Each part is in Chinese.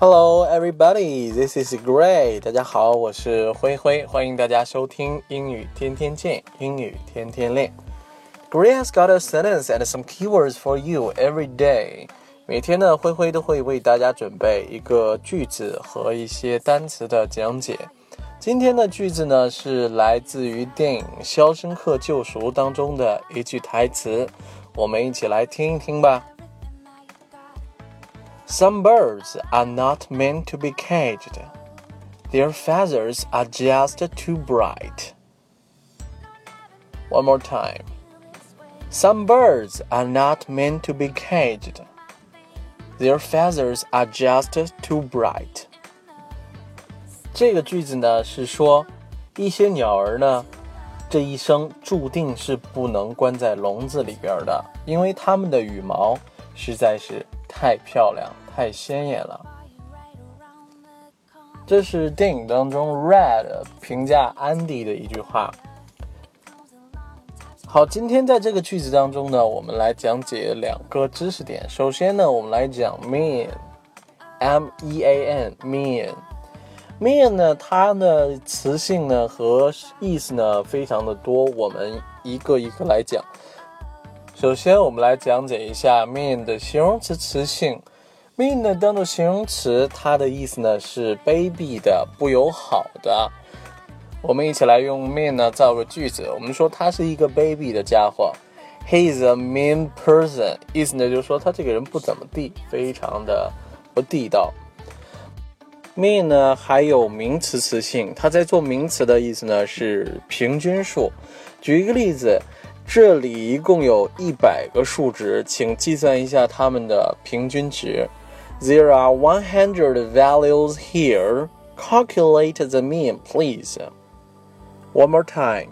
Hello, everybody. This is Gray. 大家好，我是灰灰，欢迎大家收听英语天天见，英语天天练。Gray has got a sentence and some keywords for you every day. 每天呢，灰灰都会为大家准备一个句子和一些单词的讲解。今天的句子呢，是来自于电影《肖申克救赎》当中的一句台词，我们一起来听一听吧。Some birds are not meant to be caged. Their feathers are just too bright. One more time. Some birds are not meant to be caged. Their feathers are just too bright. 这个句子呢是说，一些鸟儿呢，这一生注定是不能关在笼子里边的，因为它们的羽毛实在是。 太漂亮，太鲜艳了。这是电影当中 Red 评价 Andy 的一句话。好，今天在这个句子当中呢，我们来讲解两个知识点。首先呢，我们来讲 mean，M E A N，mean，mean 呢，它的词性呢和意思呢非常的多，我们一个一个来讲。首先，我们来讲解一下 mean 的形容词词性。mean 呢，当做形容词，它的意思呢是卑鄙的、不友好的。我们一起来用 mean 呢造个句子。我们说他是一个卑鄙的家伙。He is a mean person。意思呢就是说他这个人不怎么地，非常的不地道。mean 呢还有名词词性，它在做名词的意思呢是平均数。举一个例子。这里一共有一百个数值，请计算一下它们的平均值。There are one hundred values here. Calculate the mean, please. One more time.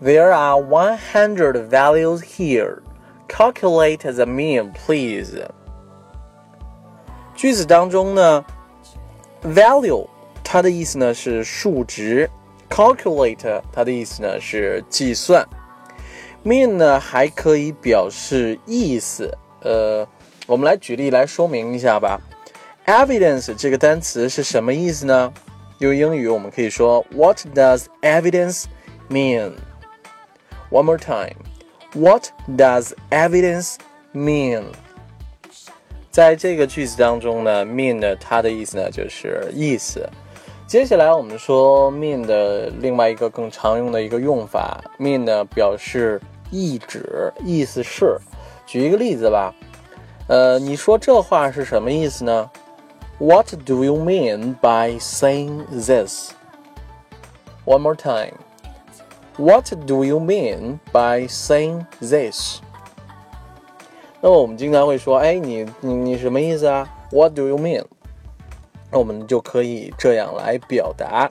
There are one hundred values here. Calculate the mean, please. 句子当中呢，value 它的意思呢是数值，calculate 它的意思呢是计算。Mean 呢还可以表示意思，呃，我们来举例来说明一下吧。Evidence 这个单词是什么意思呢？用英语我们可以说 What does evidence mean? One more time. What does evidence mean? 在这个句子当中呢，mean 呢它的意思呢就是意思。接下来我们说 mean 的另外一个更常用的一个用法，mean 呢表示。意指意思是，举一个例子吧。呃，你说这话是什么意思呢？What do you mean by saying this? One more time. What do you mean by saying this? 那么我们经常会说，哎，你你你什么意思啊？What do you mean? 那我们就可以这样来表达。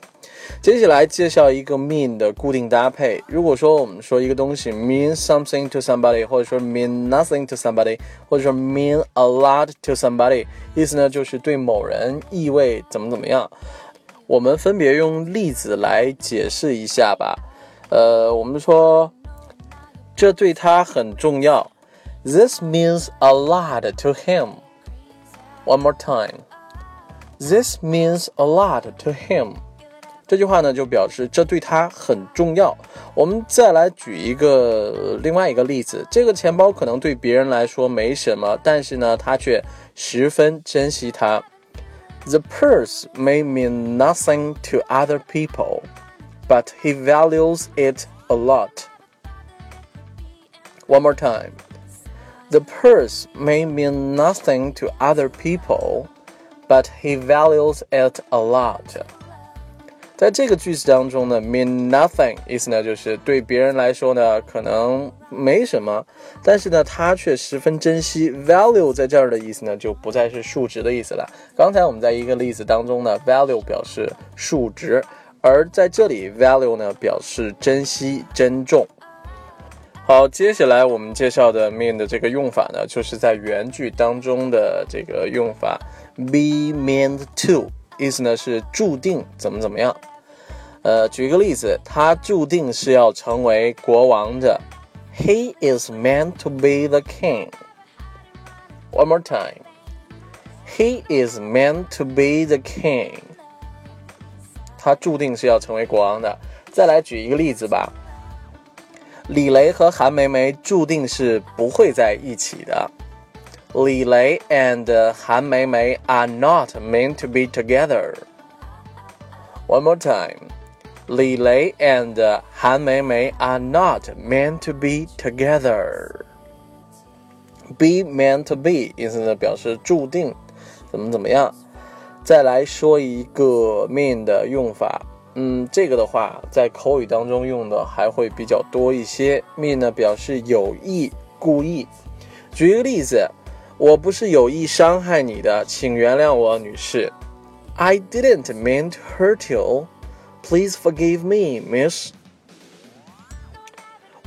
接下来介绍一个 mean 的固定搭配。如果说我们说一个东西 mean something to somebody，或者说 mean nothing to somebody，或者说 mean a lot to somebody，意思呢就是对某人意味怎么怎么样。我们分别用例子来解释一下吧。呃，我们说这对他很重要。This means a lot to him. One more time. This means a lot to him. 这句话呢，就表示这对他很重要。我们再来举一个另外一个例子，这个钱包可能对别人来说没什么，但是呢，他却十分珍惜它。The purse may mean nothing to other people, but he values it a lot. One more time. The purse may mean nothing to other people, but he values it a lot. 在这个句子当中呢，mean nothing 意思呢就是对别人来说呢可能没什么，但是呢他却十分珍惜。value 在这儿的意思呢就不再是数值的意思了。刚才我们在一个例子当中呢，value 表示数值，而在这里 value 呢表示珍惜、珍重。好，接下来我们介绍的 mean 的这个用法呢，就是在原句当中的这个用法，be meant to。意思呢是注定怎么怎么样，呃，举一个例子，他注定是要成为国王的。He is meant to be the king. One more time. He is meant to be the king。他注定是要成为国王的。再来举一个例子吧。李雷和韩梅梅注定是不会在一起的。李雷 and 韩梅梅 are not meant to be together. One more time. 李雷 and 韩梅梅 are not meant to be together. Be meant to be 意思呢表示注定怎么怎么样。再来说一个 mean 的用法，嗯，这个的话在口语当中用的还会比较多一些。mean 呢表示有意、故意。举一个例子，我不是有意伤害你的，请原谅我，女士。I didn't mean to hurt you. Please forgive me, miss.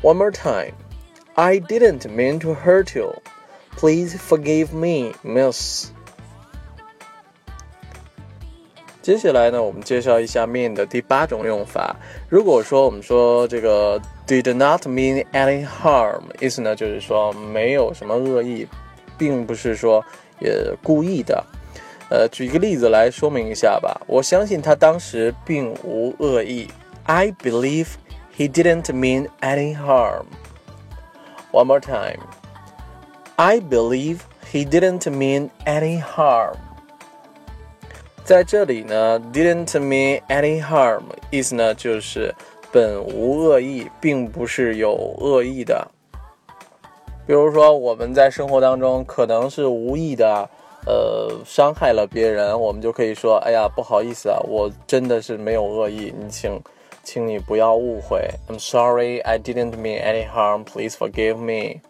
One more time. I didn't mean to hurt you. Please forgive me, miss. 接下来呢，我们介绍一下 mean 的第八种用法。如果说我们说这个 did not mean any harm，意思呢就是说没有什么恶意， 并不是说也故意的。呃，举一个例子来说明一下吧。我相信他当时并无恶意。I believe he didn't mean any harm. One more time. I believe he didn't mean any harm. 在这里呢，didn't mean any harm 意思呢就是本无恶意，并不是有恶意的。比如说我们在生活当中可能是无意的。呃，伤害了别人，我们就可以说：“哎呀，不好意思啊，我真的是没有恶意，你请，请你不要误会。”I'm sorry, I didn't mean any harm. Please forgive me.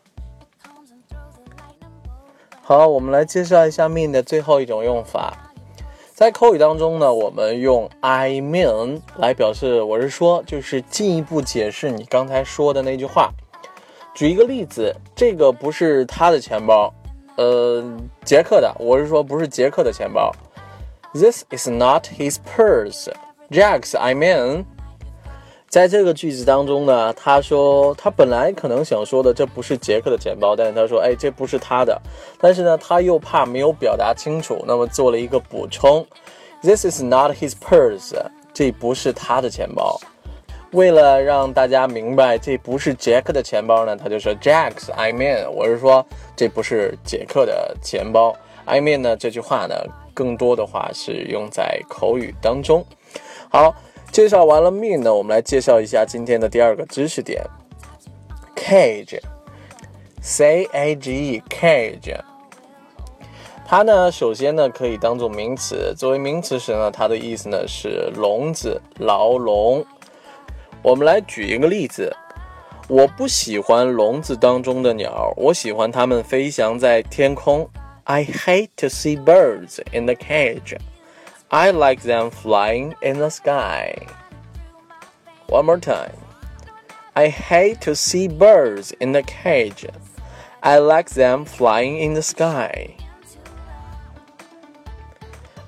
好，我们来介绍一下 mean 的最后一种用法。在口语当中呢，我们用 I mean 来表示，我是说，就是进一步解释你刚才说的那句话。举一个例子，这个不是他的钱包。呃，杰克的，我是说不是杰克的钱包。This is not his purse, Jack's. I mean，在这个句子当中呢，他说他本来可能想说的这不是杰克的钱包，但是他说哎这不是他的，但是呢他又怕没有表达清楚，那么做了一个补充。This is not his purse，这不是他的钱包。为了让大家明白这不是杰克的钱包呢，他就说 Jack's I mean，我是说这不是杰克的钱包。I mean 呢这句话呢，更多的话是用在口语当中。好，介绍完了 mean 呢，我们来介绍一下今天的第二个知识点，cage，c a g e，cage。它呢，首先呢可以当做名词，作为名词时呢，它的意思呢是笼子、牢笼。我们来举一个例子，我不喜欢笼子当中的鸟，我喜欢它们飞翔在天空。I hate to see birds in the cage. I like them flying in the sky. One more time. I hate to see birds in the cage. I like them flying in the sky.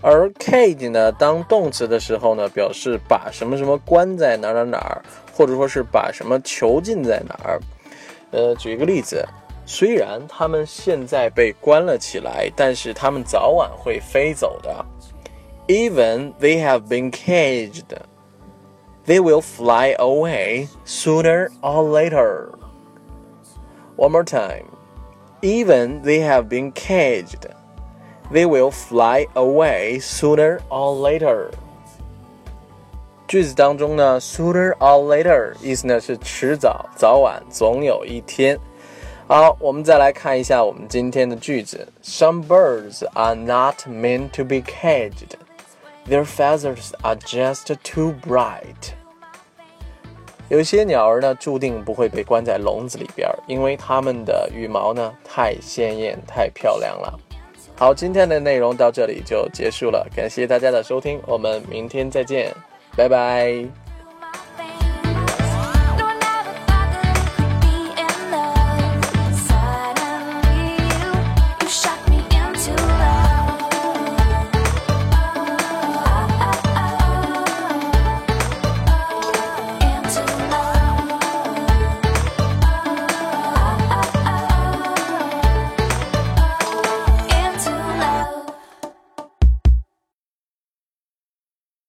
而 cage 呢，当动词的时候呢，表示把什么什么关在哪哪哪儿，或者说是把什么囚禁在哪儿。呃，举一个例子，虽然他们现在被关了起来，但是他们早晚会飞走的。Even they have been caged, they will fly away sooner or later. One more time. Even they have been caged. They will fly away sooner or later。句子当中呢，sooner or later 意思呢是迟早、早晚、总有一天。好，我们再来看一下我们今天的句子。Some birds are not meant to be caged. Their feathers are just too bright. 有些鸟儿呢，注定不会被关在笼子里边，因为它们的羽毛呢太鲜艳、太漂亮了。 好，今天的内容到这里就结束了，感谢大家的收听，我们明天再见，拜拜。